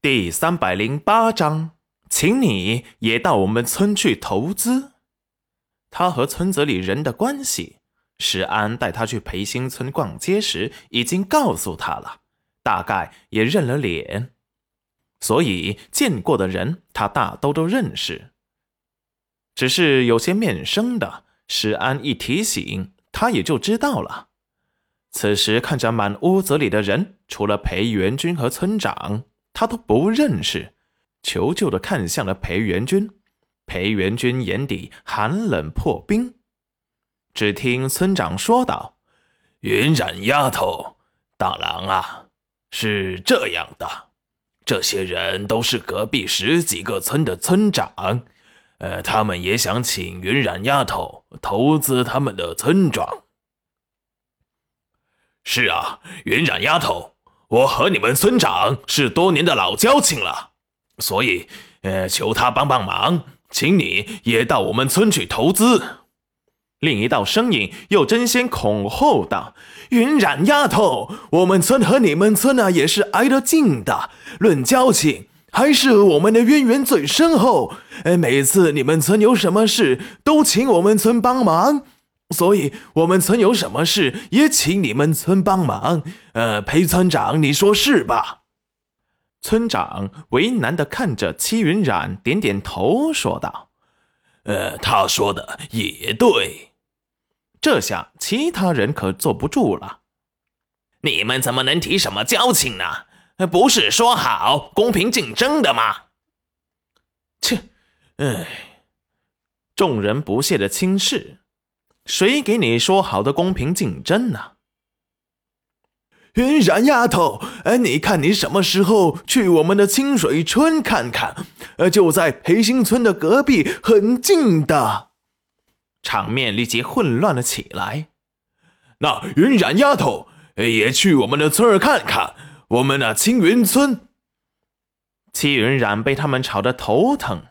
第三百零八章，请你也到我们村去投资。他和村子里人的关系，石安带他去培新村逛街时已经告诉他了，大概也认了脸，所以见过的人他大都都认识。只是有些面生的，石安一提醒，他也就知道了。此时看着满屋子里的人，除了裴元军和村长，他都不认识，求救的看向了裴元军。裴元军眼底寒冷破冰。只听村长说道：“云染丫头，大郎啊，是这样的，这些人都是隔壁十几个村的村长。”呃，他们也想请云染丫头投资他们的村庄。是啊，云染丫头，我和你们村长是多年的老交情了，所以，呃，求他帮帮忙，请你也到我们村去投资。另一道声音又争先恐后道：“云染丫头，我们村和你们村啊，也是挨得近的，论交情。”还是我们的渊源最深厚，哎，每次你们村有什么事，都请我们村帮忙，所以我们村有什么事也请你们村帮忙。呃，裴村长，你说是吧？村长为难的看着戚云染，点点头，说道：“呃，他说的也对。”这下其他人可坐不住了，你们怎么能提什么交情呢？不是说好公平竞争的吗？切，哎，众人不屑的轻视，谁给你说好的公平竞争呢？云染丫头，哎，你看你什么时候去我们的清水村看看？呃，就在培兴村的隔壁，很近的。场面立即混乱了起来。那云染丫头也去我们的村儿看看。我们那青云村，戚云染被他们吵得头疼。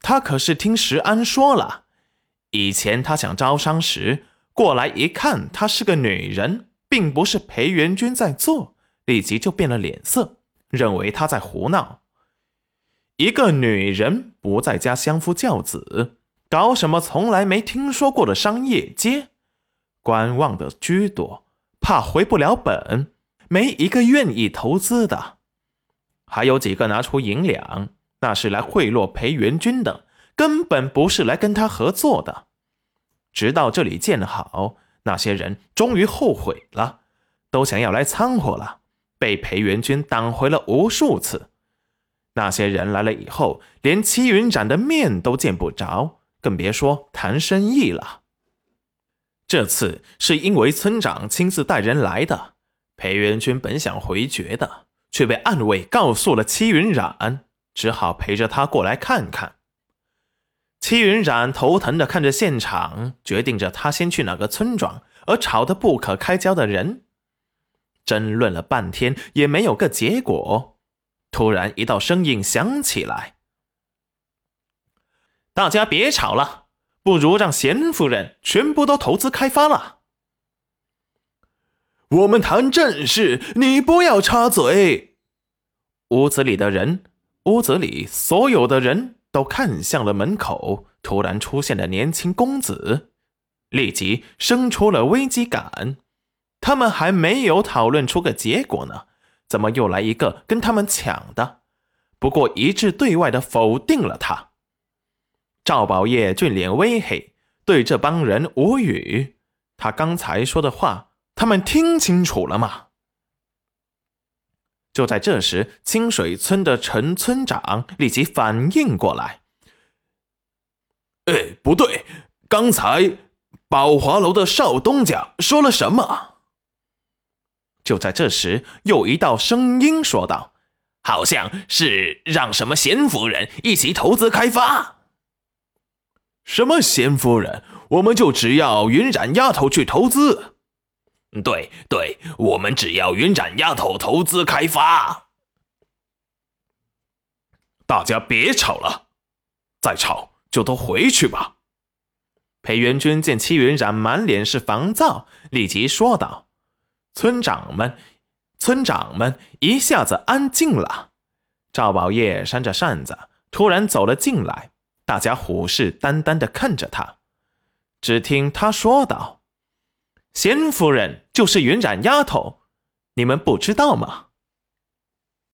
他可是听石安说了，以前他想招商时过来一看，她是个女人，并不是裴元君在做，立即就变了脸色，认为他在胡闹。一个女人不在家相夫教子，搞什么从来没听说过的商业街？观望的居多，怕回不了本。没一个愿意投资的，还有几个拿出银两，那是来贿赂裴元军的，根本不是来跟他合作的。直到这里建好，那些人终于后悔了，都想要来掺和了，被裴元军挡回了无数次。那些人来了以后，连齐云展的面都见不着，更别说谈生意了。这次是因为村长亲自带人来的。裴元君本想回绝的，却被暗卫告诉了戚云染，只好陪着他过来看看。戚云染头疼的看着现场，决定着他先去哪个村庄，而吵得不可开交的人，争论了半天也没有个结果。突然，一道声音响起来：“大家别吵了，不如让贤夫人全部都投资开发了。”我们谈正事，你不要插嘴。屋子里的人，屋子里所有的人都看向了门口。突然出现的年轻公子，立即生出了危机感。他们还没有讨论出个结果呢，怎么又来一个跟他们抢的？不过一致对外的否定了他。赵宝业俊脸微黑，对这帮人无语。他刚才说的话。他们听清楚了吗？就在这时，清水村的陈村长立即反应过来：“哎，不对，刚才宝华楼的少东家说了什么？”就在这时，又一道声音说道：“好像是让什么贤夫人一起投资开发。”什么贤夫人？我们就只要云染丫头去投资。对对，我们只要云展丫头投资开发。大家别吵了，再吵就都回去吧。裴元君见戚云染满脸是烦躁，立即说道：“村长们，村长们，一下子安静了。赵宝业扇着扇子，突然走了进来，大家虎视眈眈地看着他。只听他说道：“贤夫人就是云染丫头，你们不知道吗？”